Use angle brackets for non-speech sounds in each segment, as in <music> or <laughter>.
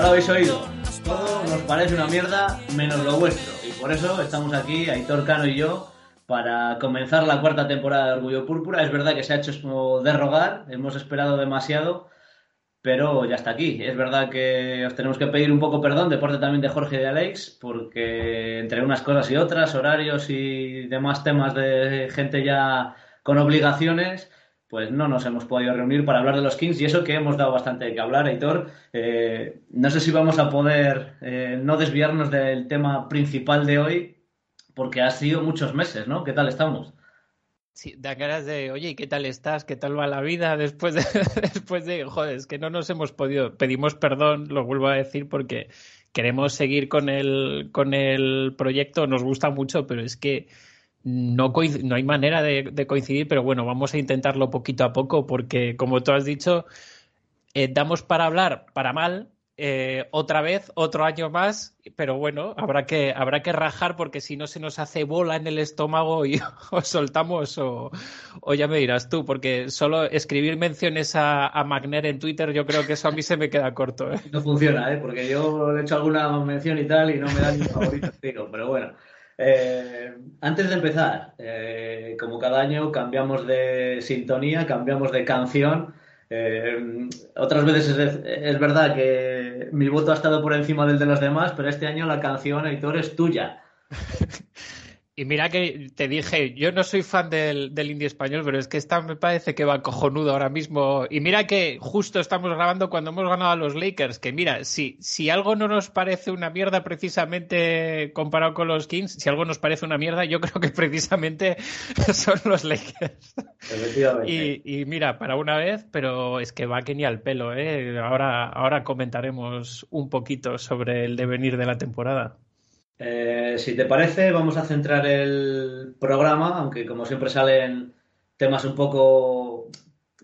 Lo habéis oído. Todo nos parece una mierda menos lo vuestro. Y por eso estamos aquí, Aitor Cano y yo, para comenzar la cuarta temporada de Orgullo Púrpura. Es verdad que se ha hecho de rogar, hemos esperado demasiado, pero ya está aquí. Es verdad que os tenemos que pedir un poco perdón de parte también de Jorge y de Alex, porque entre unas cosas y otras, horarios y demás temas de gente ya con obligaciones, pues no nos hemos podido reunir para hablar de los Kings y eso que hemos dado bastante de que hablar, Aitor. Eh, no sé si vamos a poder eh, no desviarnos del tema principal de hoy, porque ha sido muchos meses, ¿no? ¿Qué tal estamos? Sí, da caras de, oye, ¿y qué tal estás? ¿Qué tal va la vida <laughs> después de, después de, joder, es que no nos hemos podido, pedimos perdón, lo vuelvo a decir porque queremos seguir con el, con el proyecto, nos gusta mucho, pero es que no, no hay manera de, coincidir, pero bueno, vamos a intentarlo poquito a poco porque, como tú has dicho, eh, damos para hablar para mal. eh, otra vez, otro año más, pero bueno, habrá que, habrá que rajar porque si no se nos hace bola en el estómago y <laughs> o soltamos o, ya me dirás tú, porque solo escribir menciones a, a Magner en Twitter, yo creo que eso a mí se me queda corto. ¿eh? No funciona, ¿eh? Porque yo le he hecho alguna mención y tal y no me da ni favorito pero bueno. Eh, antes de empezar, eh, como cada año cambiamos de sintonía, cambiamos de canción. Eh, otras veces es, es verdad que mi voto ha estado por encima del de los demás, pero este año la canción, Aitor, es tuya. <laughs> Y mira que te dije, yo no soy fan del, del indie español, pero es que esta me parece que va cojonudo ahora mismo. Y mira que justo estamos grabando cuando hemos ganado a los Lakers, que mira, si, si algo no nos parece una mierda precisamente comparado con los Kings, si algo nos parece una mierda, yo creo que <laughs> precisamente son los Lakers. Y, y mira, para una vez, pero es que va que ni al pelo, ¿eh? Ahora, ahora comentaremos un poquito sobre el devenir de la temporada. Eh, si te parece, vamos a centrar el programa, aunque como siempre salen temas un poco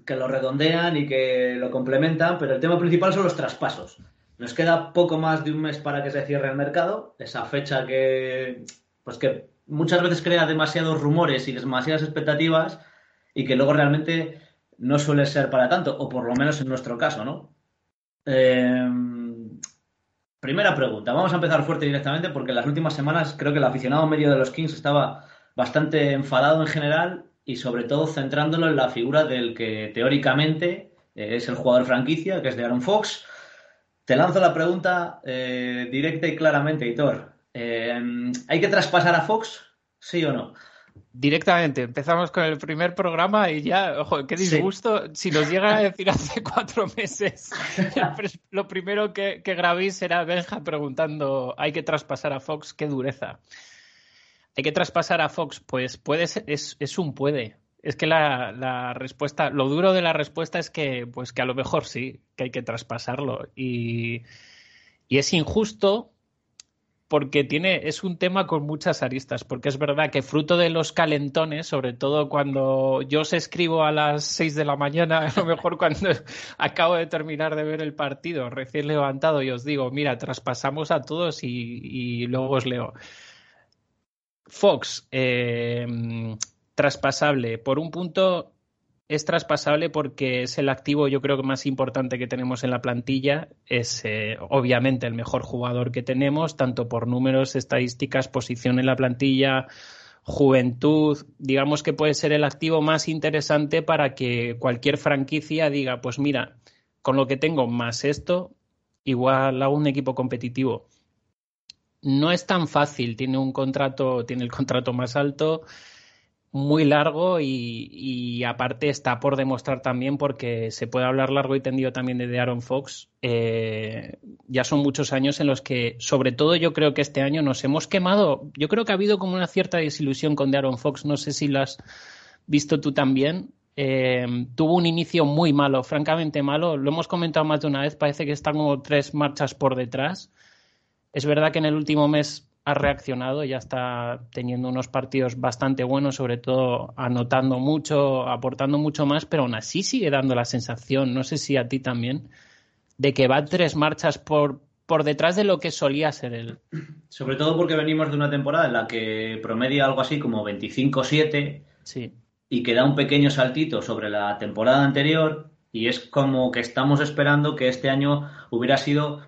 que lo redondean y que lo complementan, pero el tema principal son los traspasos. Nos queda poco más de un mes para que se cierre el mercado, esa fecha que, pues que muchas veces crea demasiados rumores y demasiadas expectativas y que luego realmente no suele ser para tanto, o por lo menos en nuestro caso, ¿no? Eh, Primera pregunta, vamos a empezar fuerte directamente porque en las últimas semanas creo que el aficionado medio de los Kings estaba bastante enfadado en general y sobre todo centrándolo en la figura del que teóricamente eh, es el jugador franquicia, que es de Aaron Fox. Te lanzo la pregunta eh, directa y claramente, Hitor. Eh, ¿Hay que traspasar a Fox? ¿Sí o no? Directamente, empezamos con el primer programa y ya, ojo, qué Sí. disgusto. Si nos llegan a decir hace <laughs> cuatro meses, <laughs> lo primero que, que grabéis será Benja preguntando, ¿hay que traspasar a Fox? Qué dureza. ¿Hay que traspasar a Fox? Pues puede ser, es, es un puede. Es que la, la respuesta, lo duro de la respuesta es que, pues que a lo mejor sí, que hay que traspasarlo. Y, y es injusto porque tiene, es un tema con muchas aristas, porque es verdad que fruto de los calentones, sobre todo cuando yo os escribo a las 6 de la mañana, <laughs> a lo mejor cuando acabo de terminar de ver el partido, recién levantado, y os digo, mira, traspasamos a todos y, y luego os leo. Fox, eh, traspasable. Por un punto, es traspasable porque es el activo, yo creo que más importante que tenemos en la plantilla. Es eh, obviamente el mejor jugador que tenemos, tanto por números, estadísticas, posición en la plantilla, juventud. Digamos que puede ser el activo más interesante para que cualquier franquicia diga: Pues mira, con lo que tengo más esto, igual hago un equipo competitivo. No es tan fácil, tiene un contrato, tiene el contrato más alto muy largo y, aparte está por demostrar también porque se puede hablar largo y tendido también de Aaron Fox. Eh, ya son muchos años en los que, sobre todo yo creo que este año nos hemos quemado. Yo creo que ha habido como una cierta desilusión con Aaron Fox. No sé si lo has visto tú también. Eh, tuvo un inicio muy malo, francamente malo. Lo hemos comentado más de una vez. Parece que está como tres marchas por detrás. Es verdad que en el último mes ha reaccionado, ya está teniendo unos partidos bastante buenos, sobre todo anotando mucho, aportando mucho más, pero aún así sigue dando la sensación, no sé si a ti también, de que va tres marchas por, por detrás de lo que solía ser él. Sobre todo porque venimos de una temporada en la que promedia algo así como 25-7 sí. y que da un pequeño saltito sobre la temporada anterior y es como que estamos esperando que este año hubiera sido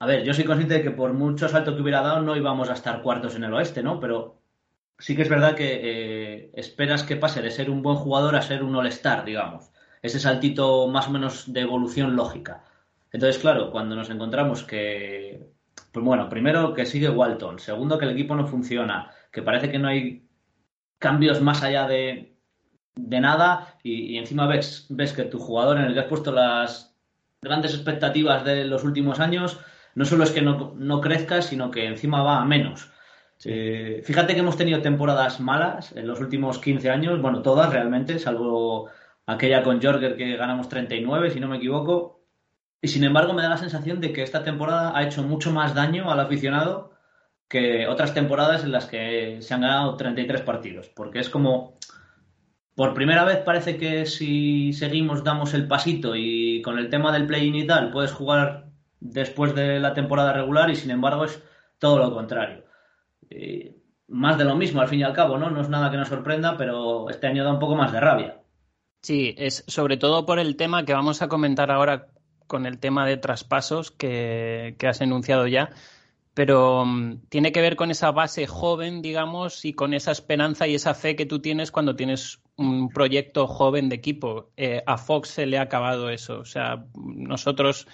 a ver, yo soy consciente de que por mucho salto que hubiera dado no íbamos a estar cuartos en el oeste, ¿no? Pero sí que es verdad que eh, esperas que pase de ser un buen jugador a ser un all-star, digamos. Ese saltito más o menos de evolución lógica. Entonces, claro, cuando nos encontramos que, pues bueno, primero que sigue Walton, segundo que el equipo no funciona, que parece que no hay cambios más allá de, de nada y, y encima ves, ves que tu jugador en el que has puesto las grandes expectativas de los últimos años no solo es que no, no crezca, sino que encima va a menos. Eh, fíjate que hemos tenido temporadas malas en los últimos 15 años, bueno, todas realmente, salvo aquella con Jorger que ganamos 39, si no me equivoco. Y sin embargo me da la sensación de que esta temporada ha hecho mucho más daño al aficionado que otras temporadas en las que se han ganado 33 partidos. Porque es como, por primera vez parece que si seguimos damos el pasito y con el tema del play-in y tal, puedes jugar después de la temporada regular y sin embargo es todo lo contrario. más de lo mismo al fin y al cabo, ¿no? No es nada que nos sorprenda, pero este año da un poco más de rabia. Sí, es sobre todo por el tema que vamos a comentar ahora con el tema de traspasos que, que has enunciado ya, pero um, tiene que ver con esa base joven, digamos, y con esa esperanza y esa fe que tú tienes cuando tienes un proyecto joven de equipo. Eh, a Fox se le ha acabado eso. O sea, nosotros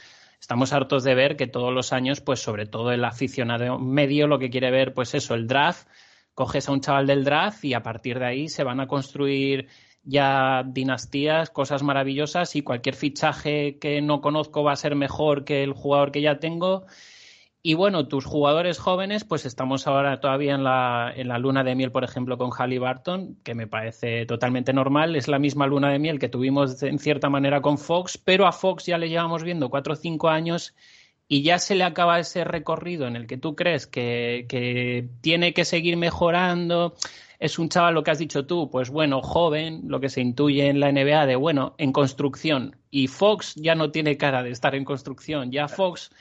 estamos hartos de ver que todos los años, pues sobre todo el aficionado medio lo que quiere ver, pues eso, el draft, coges a un chaval del draft y a partir de ahí se van a construir ya dinastías, cosas maravillosas y cualquier fichaje que no conozco va a ser mejor que el jugador que ya tengo y bueno, tus jugadores jóvenes, pues estamos ahora todavía en la, en la luna de miel, por ejemplo, con Barton, que me parece totalmente normal. Es la misma luna de miel que tuvimos en cierta manera con Fox, pero a Fox ya le llevamos viendo cuatro o cinco años y ya se le acaba ese recorrido en el que tú crees que, que tiene que seguir mejorando. Es un chaval, lo que has dicho tú, pues bueno, joven, lo que se intuye en la NBA de, bueno, en construcción. Y Fox ya no tiene cara de estar en construcción. Ya Fox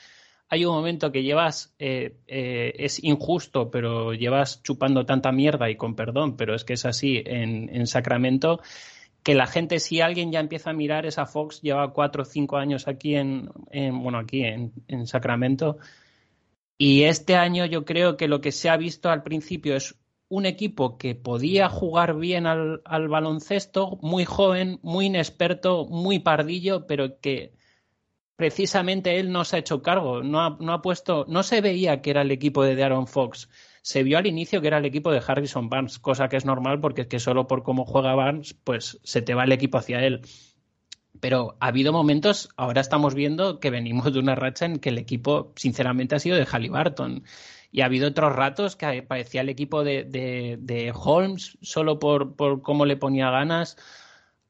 hay un momento que llevas, eh, eh, es injusto, pero llevas chupando tanta mierda y con perdón, pero es que es así en, en, Sacramento, que la gente, si alguien ya empieza a mirar esa Fox, lleva cuatro o cinco años aquí en, en bueno, aquí en, en, Sacramento. Y este año yo creo que lo que se ha visto al principio es un equipo que podía jugar bien al, al baloncesto, muy joven, muy inexperto, muy pardillo, pero que precisamente él no se ha hecho cargo, no ha, no ha, puesto, no se veía que era el equipo de Aaron Fox. Se vio al inicio que era el equipo de Harrison Barnes, cosa que es normal porque es que solo por cómo juega Barnes, pues se te va el equipo hacia él. Pero ha habido momentos, ahora estamos viendo que venimos de una racha en que el equipo, sinceramente, ha sido de Halliburton. Y ha habido otros ratos que parecía el equipo de, de, de Holmes, solo por, por cómo le ponía ganas.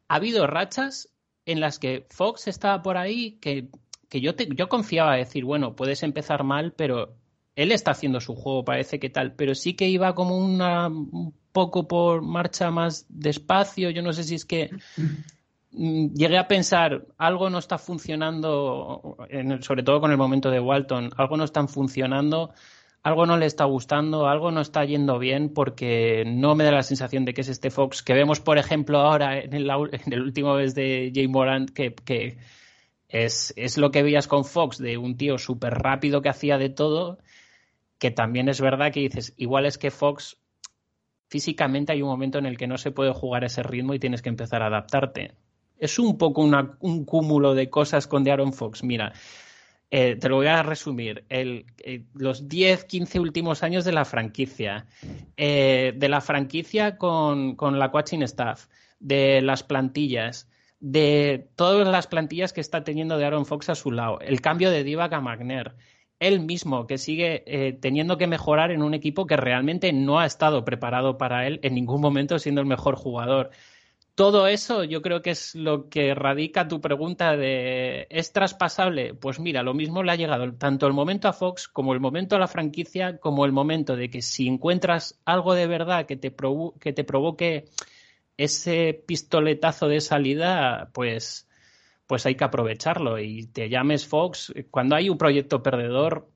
Ha habido rachas en las que Fox estaba por ahí, que, que yo, yo confiaba a decir, bueno, puedes empezar mal, pero él está haciendo su juego, parece que tal, pero sí que iba como una, un poco por marcha más despacio, yo no sé si es que mm, llegué a pensar, algo no está funcionando, sobre todo con el momento de Walton, algo no está funcionando algo no le está gustando, algo no está yendo bien, porque no me da la sensación de que es este Fox que vemos, por ejemplo, ahora en el, en el último vez de Jay Morant, que, es, es, lo que veías con Fox, de un tío súper rápido que hacía de todo, que también es verdad que dices, igual es que Fox físicamente hay un momento en el que no se puede jugar ese ritmo y tienes que empezar a adaptarte. Es un poco un cúmulo de cosas con de Aaron Fox. Mira, Eh, te lo voy a resumir. Eh, los 10, 15 últimos años de la franquicia. Eh, de la franquicia con, con la coaching staff. De las plantillas. De todas las plantillas que está teniendo de Aaron Fox a su lado. El cambio de Divac a Magner. Él mismo, que sigue eh, teniendo que mejorar en un equipo que realmente no ha estado preparado para él en ningún momento siendo el mejor jugador todo eso yo creo que es lo que radica tu pregunta de ¿es traspasable? Pues mira, lo mismo le ha llegado tanto el momento a Fox como el momento a la franquicia, como el momento de que si encuentras algo de verdad que te, que te provoque ese pistoletazo de salida, pues, pues hay que aprovecharlo. Y te llames Fox, cuando hay un proyecto perdedor,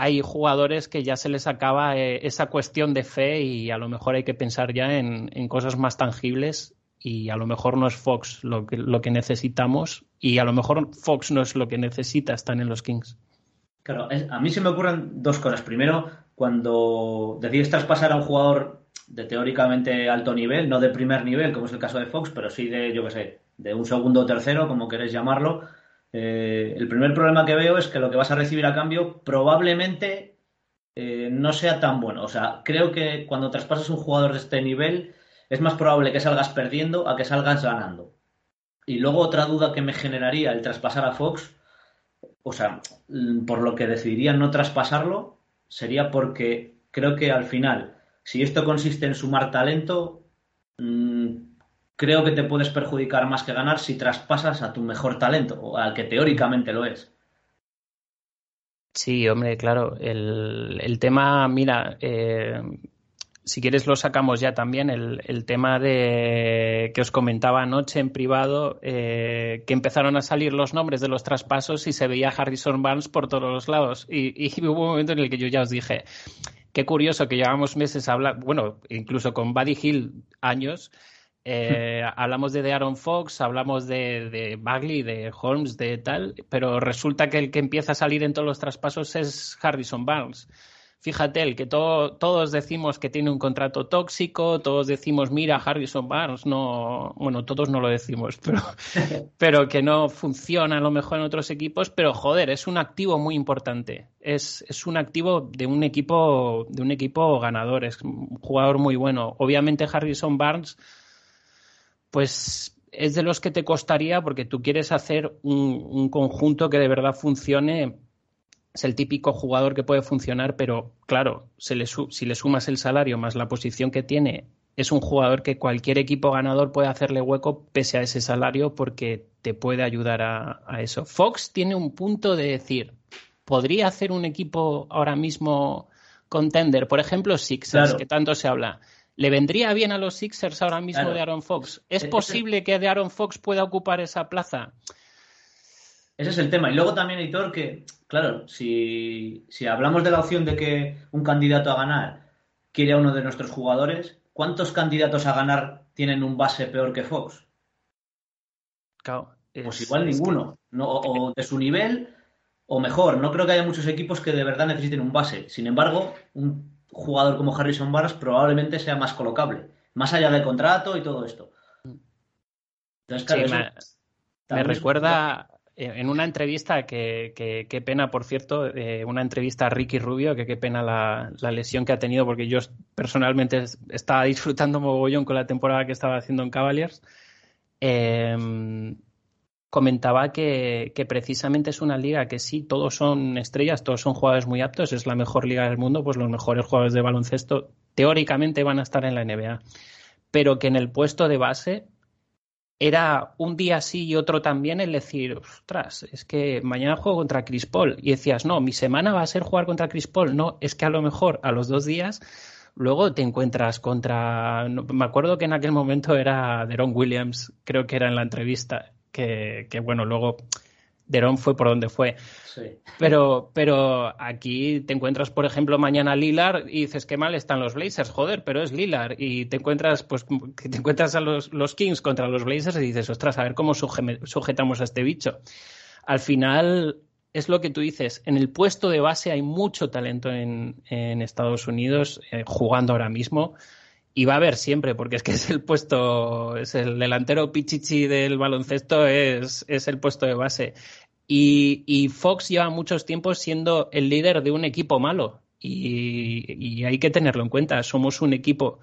hay jugadores que ya se les acaba eh, esa cuestión de fe y a lo mejor hay que pensar ya en, cosas más tangibles y a lo mejor no es Fox lo que, lo que necesitamos y a lo mejor Fox no es lo que necesita estar en los Kings. Claro, a mí se me ocurren dos cosas. Primero, cuando decides traspasar a un jugador de teóricamente alto nivel, no de primer nivel, como es el caso de Fox, pero sí de, yo qué sé, de un segundo o tercero, como queréis llamarlo, eh, el primer problema que veo es que lo que vas a recibir a cambio probablemente eh, no sea tan bueno. O sea, creo que cuando traspasas un jugador de este nivel es más probable que salgas perdiendo a que salgas ganando. Y luego otra duda que me generaría el traspasar a Fox, o sea, por lo que decidiría no traspasarlo, sería porque creo que al final, si esto consiste en sumar talento, mm, creo que te puedes perjudicar más que ganar si traspasas a tu mejor talento, o al que teóricamente lo es. Sí, hombre, claro. El, tema, mira, eh, si quieres lo sacamos ya también, el, tema de que os comentaba anoche en privado, eh, que empezaron a salir los nombres de los traspasos y se veía Harrison Barnes por todos los lados. Y, y <laughs> hubo un momento en el que yo ya os dije, qué curioso que llevamos meses hablando, bueno, incluso con Buddy Hill años, eh, hablamos de, Aaron Fox, hablamos de, de, Bagley, de Holmes, de tal, pero resulta que el que empieza a salir en todos los traspasos es Harrison Barnes. Fíjate, el que todos decimos que tiene un contrato tóxico, todos decimos, mira, Harrison Barnes, no, bueno, todos no lo decimos, <laughs> pero, pero que no funciona a lo mejor en otros equipos, pero joder, es un activo muy importante. Es, es un activo de un equipo, de un equipo ganador, es un jugador muy bueno. Obviamente Harrison Barnes pues es de los que te costaría porque tú quieres hacer un, conjunto que de verdad funcione. Es el típico jugador que puede funcionar, pero claro, si le sumas el salario más la posición que tiene, es un jugador que cualquier equipo ganador puede hacerle hueco pese a ese salario porque te puede ayudar a, eso. Fox tiene un punto de decir, ¿podría hacer un equipo ahora mismo contender? Por ejemplo, Sixers, que tanto se habla ¿Le vendría bien a los Sixers ahora mismo de Aaron Fox? ¿Es posible que de Aaron Fox pueda ocupar esa plaza? Ese es el tema. Y luego también, Editor, que, claro, si, hablamos de la opción de que un candidato a ganar quiere a uno de nuestros jugadores, ¿cuántos candidatos a ganar tienen un base peor que Fox? Claro, pues igual ninguno. o de su nivel, o mejor. No creo que haya muchos equipos que de verdad necesiten un base. Sin embargo, un jugador como Harrison Barnes probablemente sea más colocable, más allá del contrato y todo esto. Entonces, me, recuerda en una entrevista que, qué pena, por cierto, eh, una entrevista a Ricky Rubio, que qué pena la, lesión que ha tenido, porque yo personalmente estaba disfrutando mogollón con la temporada que estaba haciendo en Cavaliers. Eh, comentaba que, precisamente es una liga que sí, todos son estrellas, todos son jugadores muy aptos, es la mejor liga del mundo, pues los mejores jugadores de baloncesto teóricamente van a estar en la NBA, pero que en el puesto de base era un día sí y otro también el decir, ostras, es que mañana juego contra Chris Paul y decías, no, mi semana va a ser jugar contra Chris Paul, no, es que a lo mejor a los dos días luego te encuentras contra, me acuerdo que en aquel momento era Deron Williams, creo que era en la entrevista, que, bueno, luego Derón fue por donde fue. Pero, pero aquí te encuentras, por ejemplo, mañana Lilar y dices que mal están los Blazers, joder, pero es Lilar. Y te encuentras, pues, te encuentras a los, los Kings contra los Blazers y dices, ostras, a ver cómo sujetamos a este bicho. Al final, es lo que tú dices, en el puesto de base hay mucho talento en, en Estados Unidos eh, jugando ahora mismo y va a haber siempre, porque es que es el puesto, es el delantero pichichi del baloncesto, es, es el puesto de base. Y, y Fox lleva muchos tiempos siendo el líder de un equipo malo. Y, y hay que tenerlo en cuenta. Somos un equipo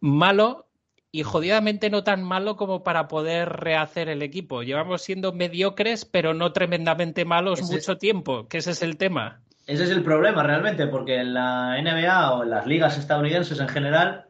malo y jodidamente no tan malo como para poder rehacer el equipo. Llevamos siendo mediocres, pero no tremendamente malos Ese- mucho tiempo, que ese es el tema. Ese es el problema realmente, porque en la NBA o en las ligas estadounidenses en general,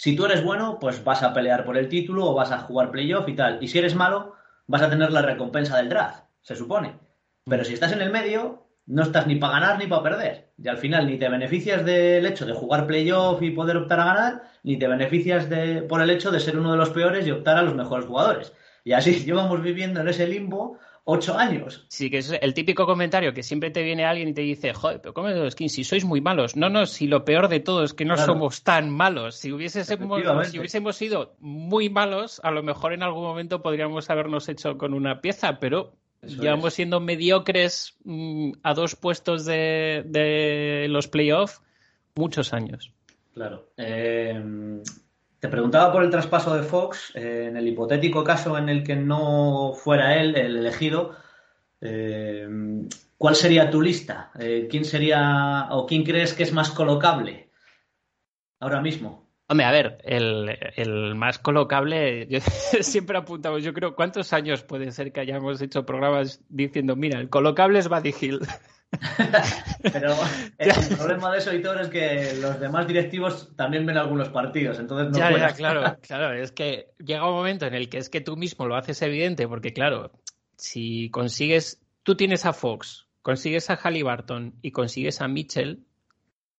si tú eres bueno, pues vas a pelear por el título o vas a jugar playoff y tal. Y si eres malo, vas a tener la recompensa del draft, se supone. Pero si estás en el medio, no estás ni para ganar ni para perder. Y al final ni te beneficias del hecho de jugar playoff y poder optar a ganar, ni te beneficias de, por el hecho de ser uno de los peores y optar a los mejores jugadores. Y así <laughs> llevamos viviendo en ese limbo ocho años. Sí, que es el típico comentario que siempre te viene alguien y te dice, joder, pero ¿cómo es los skins? Si sois muy malos. No, no, si lo peor de todo es que no Claro. somos tan malos. Si hubiésemos, Efectivamente. si hubiésemos sido muy malos, a lo mejor en algún momento podríamos habernos hecho con una pieza, pero Eso llevamos es. siendo mediocres mm, a dos puestos de, de los playoffs muchos años. Claro. Eh, te preguntaba por el traspaso de Fox, eh, en el hipotético caso en el que no fuera él el elegido, eh, ¿cuál sería tu lista? Eh, ¿Quién sería o quién crees que es más colocable ahora mismo? Hombre, a ver, el, más colocable, yo <laughs> siempre apuntamos, yo creo, ¿cuántos años puede ser que hayamos hecho programas diciendo, mira, el colocable es Buddy Hill? <laughs> Pero el problema de eso, Hitor, es que los demás directivos también ven algunos partidos, entonces no ya, ya, puedes. claro, <laughs> claro, es que llega un momento en el que es que tú mismo lo haces evidente, porque claro, si consigues, tú tienes a Fox, consigues a Halliburton y consigues a Mitchell,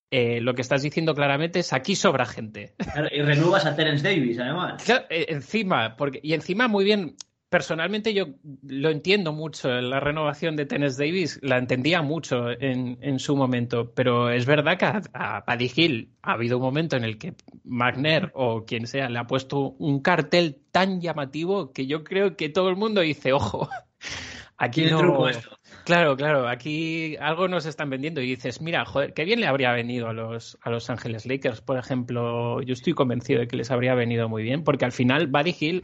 eh, lo que estás diciendo claramente es aquí sobra gente. Claro, Y renuevas a Terence Davis, además. Claro, eh, encima, porque, y encima muy bien, personalmente yo lo entiendo mucho, la renovación de Tennis Davis, la entendía mucho en, en su momento, pero es verdad que a, a Paddy Hill ha habido un momento en el que Magner o quien sea le ha puesto un cartel tan llamativo que yo creo que todo el mundo dice, ojo, <laughs> aquí no... Claro, claro, aquí algo nos están vendiendo y dices, mira, joder, qué bien le habría venido a los, a los Ángeles Lakers, por ejemplo. Yo estoy convencido de que les habría venido muy bien, porque al final Buddy Hill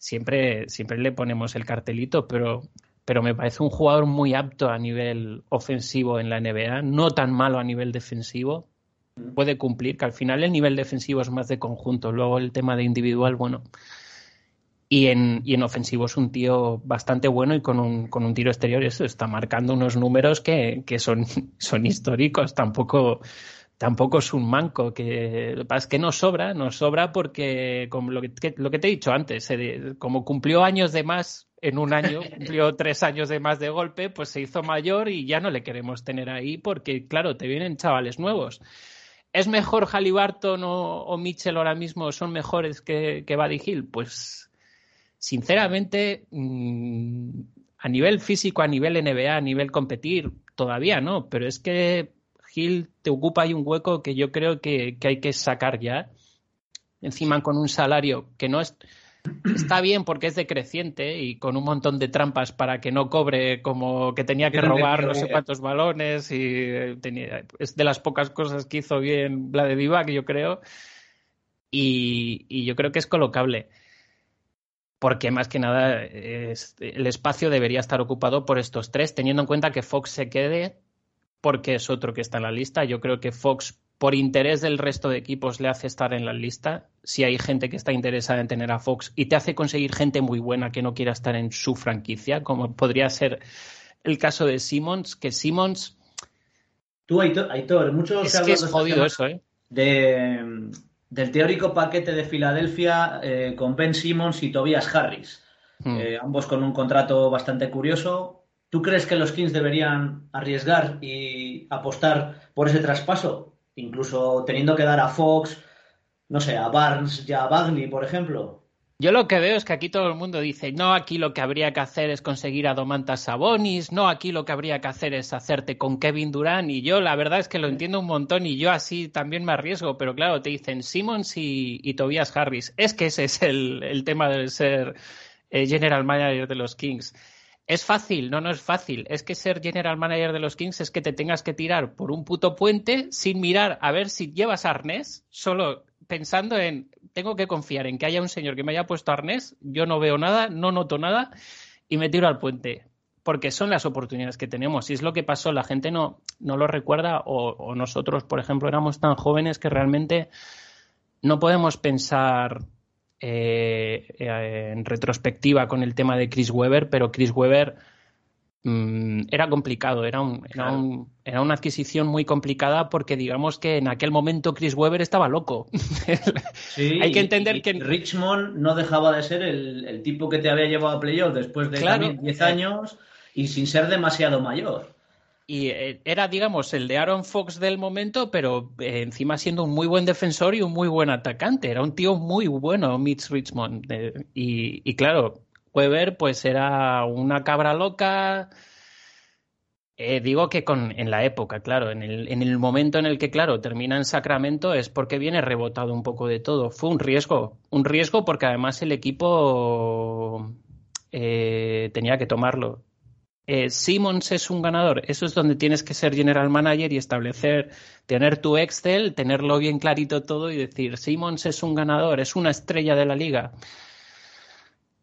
siempre, siempre le ponemos el cartelito, pero, pero me parece un jugador muy apto a nivel ofensivo en la NBA, no tan malo a nivel defensivo. Puede cumplir, que al final el nivel defensivo es más de conjunto, luego el tema de individual, bueno. Y en, y en ofensivo es un tío bastante bueno y con un, con un tiro exterior eso está marcando unos números que, que son, <laughs> son históricos. Tampoco, tampoco es un manco. Que, lo que pasa es que no sobra, no sobra porque, como lo que, que- lo que te he dicho antes, eh, como cumplió años de más en un año, <laughs> cumplió tres años de más de golpe, pues se hizo mayor y ya no le queremos tener ahí porque, claro, te vienen chavales nuevos. ¿Es mejor Halliburton o, o Mitchell ahora mismo? ¿Son mejores que, que Buddy Hill? Pues sinceramente, mm, a nivel físico, a nivel NBA, a nivel competir, todavía no, pero es que Hill te ocupa ahí un hueco que yo creo que, que hay que sacar ya. Encima con un salario que no es, está bien porque es decreciente y con un montón de trampas para que no cobre como que tenía que robar no sé cuántos balones y eh, tenía, es de las pocas cosas que hizo bien la de Divac, yo creo. Y, y yo creo que es colocable porque más que nada es- el espacio debería estar ocupado por estos tres, teniendo en cuenta que Fox se quede porque es otro que está en la lista. Yo creo que Fox, por interés del resto de equipos, le hace estar en la lista. Si hay gente que está interesada en tener a Fox y te hace conseguir gente muy buena que no quiera estar en su franquicia, como podría ser el caso de Simmons, que Simmons Tú, Aitor, Aitor, mucho es se ha que es jodido eso, ¿eh? de, del teórico paquete de Filadelfia eh, con Ben Simmons y Tobias Harris. Hmm. Eh, ambos con un contrato bastante curioso. ¿Tú crees que los Kings deberían arriesgar y apostar por ese traspaso? Incluso teniendo que dar a Fox, no sé, a Barnes y a Bagley, por ejemplo. Yo lo que veo es que aquí todo el mundo dice, no, aquí lo que habría que hacer es conseguir a Domantas Sabonis, no, aquí lo que habría que hacer es hacerte con Kevin Durant, y yo la verdad es que lo entiendo un montón y yo así también me arriesgo, pero claro, te dicen Simmons y, y Tobias Harris. Es que ese es el, el tema de ser eh, general manager de los Kings. ¿Es fácil? No, no es fácil. Es que ser general manager de los Kings es que te tengas que tirar por un puto puente sin mirar a ver si llevas arnés, solo pensando en, tengo que confiar en que haya un señor que me haya puesto arnés, yo no veo nada, no noto nada y me tiro al puente. porque son las oportunidades que tenemos. Y es lo que pasó, la gente no, no lo recuerda o, nosotros, por ejemplo, éramos tan jóvenes que realmente no podemos pensar eh, eh, en retrospectiva con el tema de Chris Webber, pero Chris Webber Mm, era complicado, era, un, era, un, era, una adquisición muy complicada porque digamos que en aquel momento Chris Webber estaba loco. <laughs> Hay que entender que... Richmond no dejaba de ser el, tipo que te había llevado a playoff después de 10 años y sin ser demasiado mayor. Y eh, era, digamos, el de Aaron Fox del momento, pero eh, encima siendo un muy buen defensor y un muy buen atacante. Era un tío muy bueno, Mitch Richmond. y, claro, Weber pues era una cabra loca. Eh, digo que con, en la época, claro, en el, en el, momento en el que, claro, termina en Sacramento es porque viene rebotado un poco de todo. Fue un riesgo, un riesgo porque además el equipo tenía que tomarlo. Eh, Simmons es un ganador, eso es donde tienes que ser general manager y establecer, tener tu Excel, tenerlo bien clarito todo y decir, Simmons es un ganador, es una estrella de la liga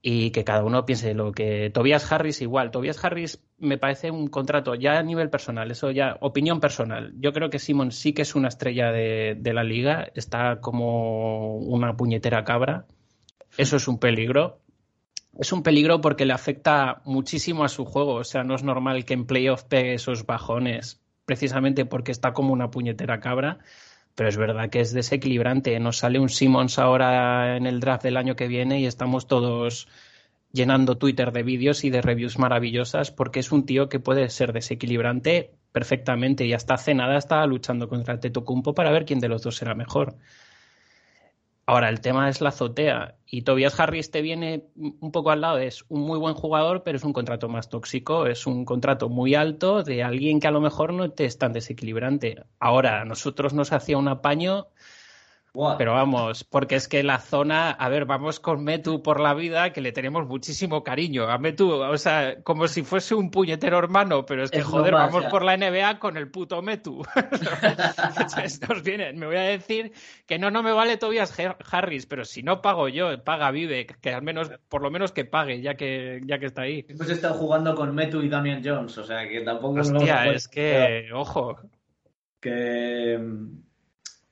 y que cada uno piense lo que Tobias Harris igual. Tobias Harris me parece un contrato ya a nivel personal, eso ya, opinión personal. Yo creo que Simon sí que es una estrella de, la liga, está como una puñetera cabra. Eso es un peligro. Es un peligro porque le afecta muchísimo a su juego. O sea, no es normal que en playoff pegue esos bajones, precisamente porque está como una puñetera cabra pero es verdad que es desequilibrante. Nos sale un Simmons ahora en el draft del año que viene y estamos todos llenando Twitter de vídeos y de reviews maravillosas porque es un tío que puede ser desequilibrante perfectamente y hasta hace nada estaba luchando contra el Teto Cumpo para ver quién de los dos será mejor. Ahora, el tema es la azotea. Y Tobias Harris te viene un poco al lado. Es un muy buen jugador, pero es un contrato más tóxico. Es un contrato muy alto de alguien que a lo mejor no te es tan desequilibrante. Ahora, a nosotros nos hacía un apaño pero vamos, porque es que la zona, a ver, vamos con Metu por la vida, que le tenemos muchísimo cariño a Metu, o sea, como si fuese un puñetero hermano, pero es que, joder, vamos por la NBA con el puto Metu. <laughs> Estos vienen, me voy a decir que no, no me vale Tobias Harris, pero si no pago yo, paga Vive, que al menos, por lo menos que pague, ya que, ya que está ahí. Hemos estado jugando con Metu y Damian Jones, o sea, que tampoco... Hostia, es que, ojo. Que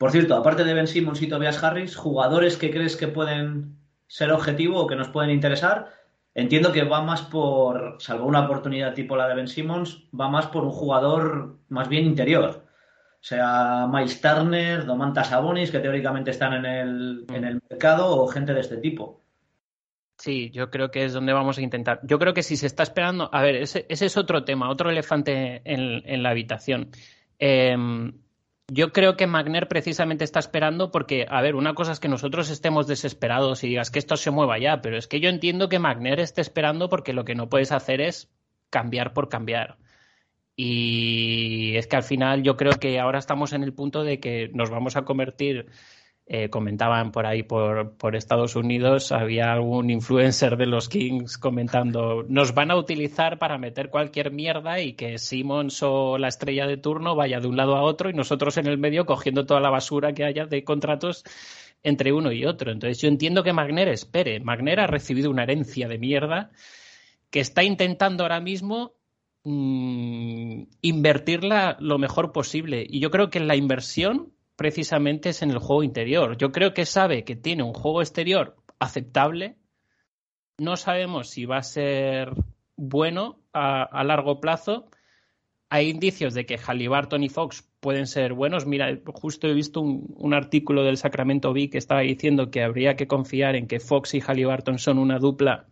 por cierto, aparte de Ben Simmons y Tobias Harris, jugadores que crees que pueden ser objetivo o que nos pueden interesar, entiendo que va más por, salvo una oportunidad tipo la de Ben Simmons, va más por un jugador más bien interior. O sea, Miles Turner, Domantas Sabonis, que teóricamente están en el, en el mercado, o gente de este tipo. Sí, yo creo que es donde vamos a intentar. Yo creo que si se está esperando. A ver, ese, es otro tema, otro elefante en, la habitación. Eh, yo creo que Magner precisamente está esperando porque, a ver, una cosa es que nosotros estemos desesperados y digas que esto se mueva ya, pero es que yo entiendo que Magner esté esperando porque lo que no puedes hacer es cambiar por cambiar. Y es que al final yo creo que ahora estamos en el punto de que nos vamos a convertir eh, comentaban por ahí por, por, Estados Unidos, había algún influencer de los Kings comentando, nos van a utilizar para meter cualquier mierda y que Simmons o la estrella de turno vaya de un lado a otro y nosotros en el medio cogiendo toda la basura que haya de contratos entre uno y otro. Entonces yo entiendo que Magner espere. Magner ha recibido una herencia de mierda que está intentando ahora mismo mm, invertirla lo mejor posible. Y yo creo que la inversión precisamente es en el juego interior. Yo creo que sabe que tiene un juego exterior aceptable. No sabemos si va a ser bueno a, largo plazo. Hay indicios de que Halliburton y Fox pueden ser buenos. Mira, justo he visto un, un artículo del Sacramento Bee que estaba diciendo que habría que confiar en que Fox y Halliburton son una dupla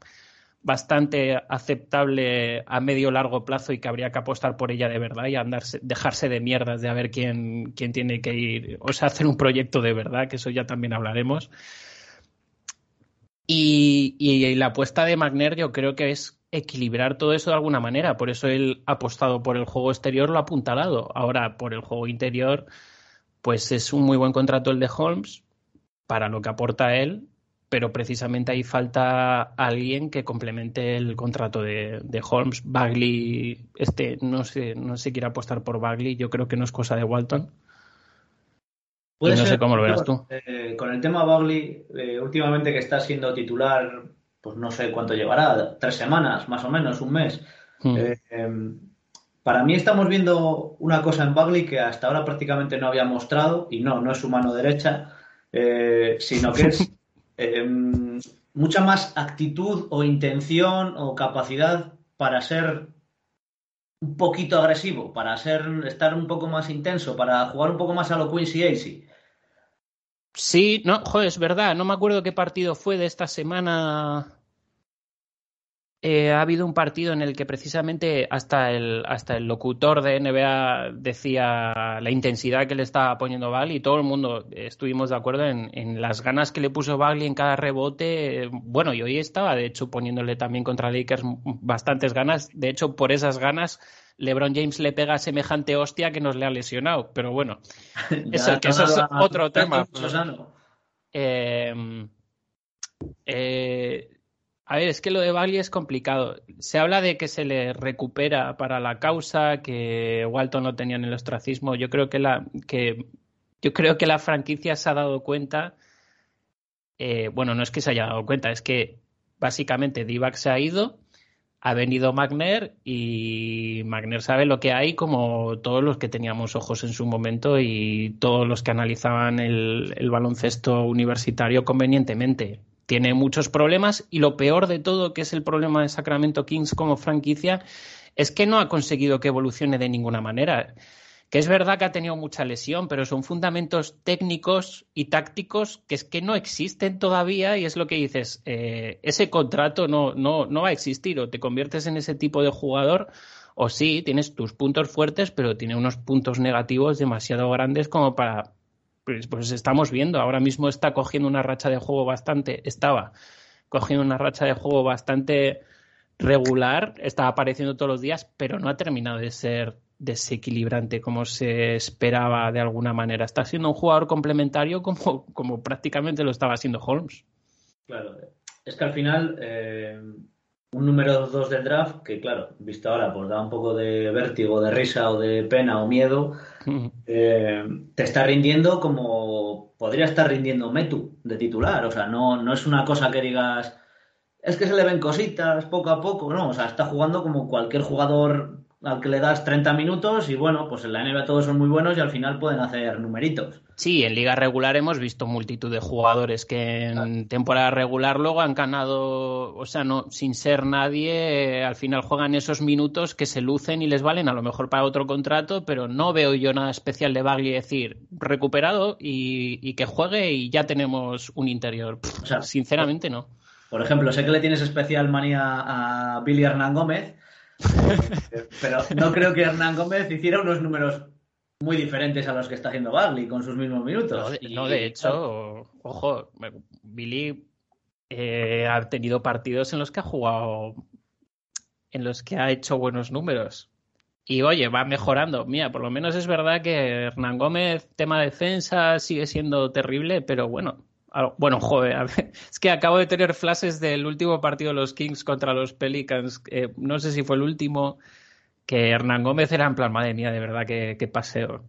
bastante aceptable a medio largo plazo y que habría que apostar por ella de verdad y andarse, dejarse de mierdas de a ver quién, quién tiene que ir, o sea, hacer un proyecto de verdad, que eso ya también hablaremos. Y, y, la apuesta de Magner yo creo que es equilibrar todo eso de alguna manera, por eso él ha apostado por el juego exterior, lo ha apuntalado. Ahora, por el juego interior, pues es un muy buen contrato el de Holmes para lo que aporta él pero precisamente ahí falta alguien que complemente el contrato de, Holmes. Bagley, este, no sé, no se quiere apostar por Bagley, yo creo que no es cosa de Walton. no sé cómo lo verás tú. Eh, con el tema Bagley, eh, últimamente que está siendo titular, pues no sé cuánto llevará, tres semanas, más o menos, un mes. Hmm. Eh, em, para mí estamos viendo una cosa en Bagley que hasta ahora prácticamente no había mostrado, y no, no es su mano derecha, sino que es <laughs> em, mucha más actitud o intención o capacidad para ser un poquito agresivo, para ser, estar un poco más intenso, para jugar un poco más a lo Quincy Acey. Sí, no, joder, es verdad, no me acuerdo qué partido fue de esta semana eh, ha habido un partido en el que precisamente hasta el, hasta el locutor de NBA decía la intensidad que le estaba poniendo Bagley y todo el mundo estuvimos de acuerdo en, las ganas que le puso Bagley en cada rebote. Bueno, y hoy estaba, de hecho, poniéndole también contra Lakers bastantes ganas. De hecho, por esas ganas, LeBron James le pega semejante hostia que nos le ha lesionado. Pero bueno, <laughs> eso, es otro tema. Eh, eh, a ver, es que lo de Bagley es complicado. Se habla de que se le recupera para la causa, que Walton no tenía en el ostracismo. Yo creo que la, que, yo creo que la franquicia se ha dado cuenta. Eh, bueno, no es que se haya dado cuenta, es que básicamente Divac se ha ido, ha venido Magner y Magner sabe lo que hay como todos los que teníamos ojos en su momento y todos los que analizaban el baloncesto universitario convenientemente tiene muchos problemas y lo peor de todo, que es el problema de Sacramento Kings como franquicia, es que no ha conseguido que evolucione de ninguna manera. Que es verdad que ha tenido mucha lesión, pero son fundamentos técnicos y tácticos que es que no existen todavía y es lo que dices, eh, ese contrato no, no, no va a existir o te conviertes en ese tipo de jugador o sí, tienes tus puntos fuertes, pero tiene unos puntos negativos demasiado grandes como para pues, pues, estamos viendo, ahora mismo está cogiendo una racha de juego bastante, estaba cogiendo una racha de juego bastante regular, está apareciendo todos los días, pero no ha terminado de ser desequilibrante como se esperaba de alguna manera. Está siendo un jugador complementario como, como prácticamente lo estaba haciendo Holmes. Claro, es que al final eh, un número 2 del draft que, claro, visto ahora, pues da un poco de vértigo, de risa o de pena o miedo, eh, te está rindiendo como podría estar rindiendo Metu de titular. O sea, no, no es una cosa que digas, es que se le ven cositas poco a poco, no. O sea, está jugando como cualquier jugador al que le das 30 minutos y bueno, pues en la NBA todos son muy buenos y al final pueden hacer numeritos. Sí, en liga regular hemos visto multitud de jugadores que en temporada regular luego han ganado, o sea, no sin ser nadie, eh, al final juegan esos minutos que se lucen y les valen a lo mejor para otro contrato, pero no veo yo nada especial de Bagley decir recuperado y, que juegue y ya tenemos un interior. o sea, sinceramente no. Por ejemplo, sé que le tienes especial manía a Billy Hernán Gómez <laughs> pero no creo que Hernán Gómez hiciera unos números muy diferentes a los que está haciendo Bagley con sus mismos minutos. No, de, hecho, ojo, Billy eh, ha tenido partidos en los que ha jugado, en los que ha hecho buenos números. Y oye, va mejorando. Mira, por lo menos es verdad que Hernán Gómez, tema defensa, sigue siendo terrible, pero bueno, bueno, joder, <laughs> es que acabo de tener flashes del último partido de los Kings contra los Pelicans. Eh, no sé si fue el último, que Hernán Gómez era en plan, madre mía, de verdad, que, paseo.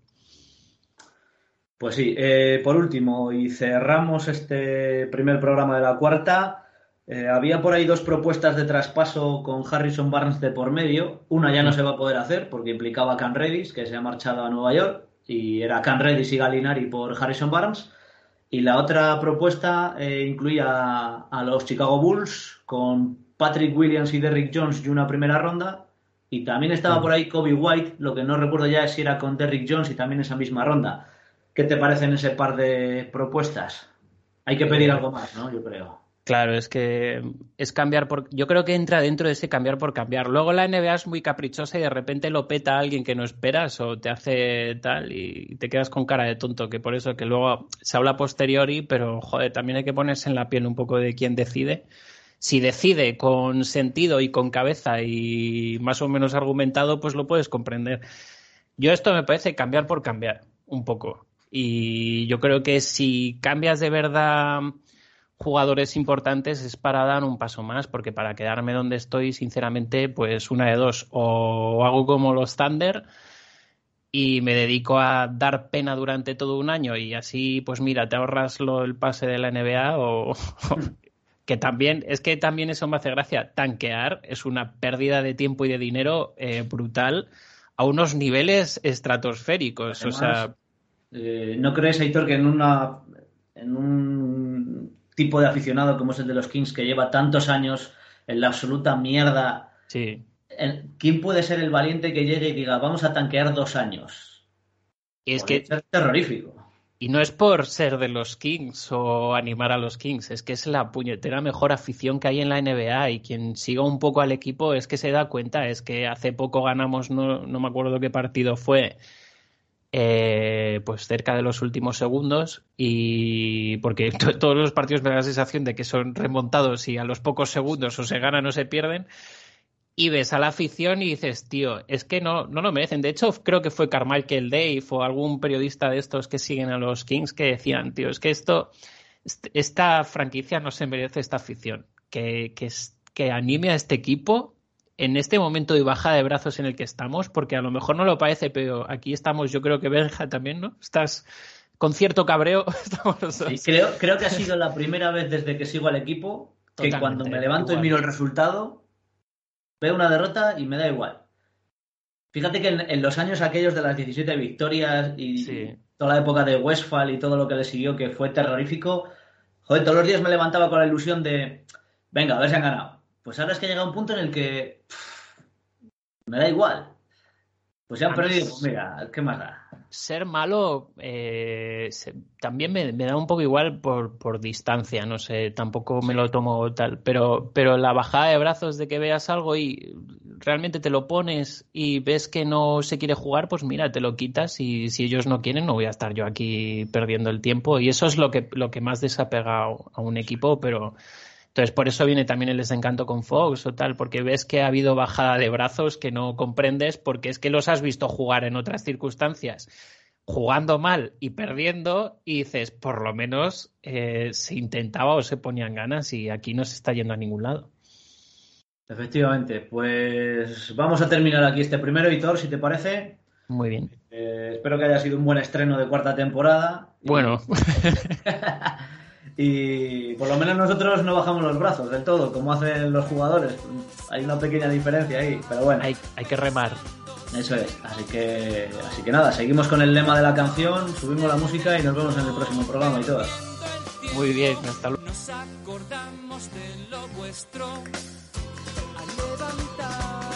Pues sí, eh, por último, y cerramos este primer programa de la cuarta. Eh, había por ahí dos propuestas de traspaso con Harrison Barnes de por medio. Una ya no se va a poder hacer porque implicaba a Can Redis, que se ha marchado a Nueva York, y era Can Redis y Galinari por Harrison Barnes. Y la otra propuesta eh, incluía a los Chicago Bulls con Patrick Williams y Derrick Jones y una primera ronda. Y también estaba por ahí Kobe White, lo que no recuerdo ya es si era con Derrick Jones y también esa misma ronda. ¿Qué te parecen ese par de propuestas? Hay que pedir algo más, ¿no? Yo creo. Claro, es que es cambiar por. Yo creo que entra dentro de ese cambiar por cambiar. Luego la NBA es muy caprichosa y de repente lo peta a alguien que no esperas o te hace tal y te quedas con cara de tonto. Que por eso que luego se habla posteriori, pero joder, también hay que ponerse en la piel un poco de quién decide. Si decide con sentido y con cabeza y más o menos argumentado, pues lo puedes comprender. Yo esto me parece cambiar por cambiar un poco. Y yo creo que si cambias de verdad jugadores importantes es para dar un paso más, porque para quedarme donde estoy, sinceramente, pues una de dos, o hago como los Thunder y me dedico a dar pena durante todo un año y así, pues mira, te ahorras lo, el pase de la NBA o, <laughs> que también, es que también eso me hace gracia. Tanquear es una pérdida de tiempo y de dinero eh, brutal a unos niveles estratosféricos. o sea. Eh, ¿No crees, Aitor, que en una en un tipo de aficionado como es el de los Kings que lleva tantos años en la absoluta mierda? Sí. ¿Quién puede ser el valiente que llegue y diga, vamos a tanquear dos años? Y es que. Es terrorífico. Y no es por ser de los Kings o animar a los Kings, es que es la puñetera mejor afición que hay en la NBA y quien siga un poco al equipo es que se da cuenta, es que hace poco ganamos, no, no me acuerdo qué partido fue, eh, pues cerca de los últimos segundos y porque todos los partidos me da la sensación de que son remontados y a los pocos segundos o se ganan o se pierden y ves a la afición y dices, tío, es que no, no lo merecen. De hecho, creo que fue Carmichael Dave o algún periodista de estos que siguen a los Kings que decían, tío, es que esto, esta franquicia no se merece esta afición. Que, que, que anime a este equipo en este momento de baja de brazos en el que estamos, porque a lo mejor no lo parece, pero aquí estamos, yo creo que Benja también, ¿no? Estás con cierto cabreo. <laughs> creo, creo que ha sido la primera vez desde que sigo al equipo que cuando me levanto y miro el resultado veo una derrota y me da igual. Fíjate que en, los años aquellos de las 17 victorias y toda la época de Westfall y todo lo que le siguió, que fue terrorífico, joder, todos los días me levantaba con la ilusión de, venga, a ver si han ganado. Pues ahora es que llega un punto en el que me da igual. Pues se han perdido, pues mira, ¿qué más da? Ser malo eh, también me, da un poco igual por, por, distancia, no sé, tampoco me lo tomo tal, pero, pero la bajada de brazos de que veas algo y realmente te lo pones y ves que no se quiere jugar, pues mira, te lo quitas y si ellos no quieren no voy a estar yo aquí perdiendo el tiempo y eso es lo que, lo que más desapega a un equipo, pero entonces, por eso viene también el desencanto con Fox o tal, porque ves que ha habido bajada de brazos que no comprendes porque es que los has visto jugar en otras circunstancias, jugando mal y perdiendo, y dices, por lo menos eh, se intentaba o se ponían ganas y aquí no se está yendo a ningún lado. Efectivamente, pues vamos a terminar aquí este primero, Hitor, si te parece. Muy bien. Eh, espero que haya sido un buen estreno de cuarta temporada. Bueno. <laughs> Y por lo menos nosotros no bajamos los brazos del todo, como hacen los jugadores. Hay una pequeña diferencia ahí, pero bueno. Hay, hay que remar. Eso es, así que, así que nada, seguimos con el lema de la canción, subimos la música y nos vemos en el próximo programa y todas. Muy bien, hasta luego. Nos acordamos de lo vuestro Vamos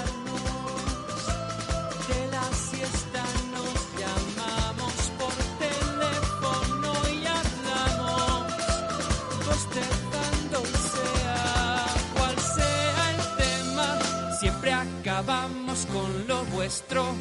con lo vuestro.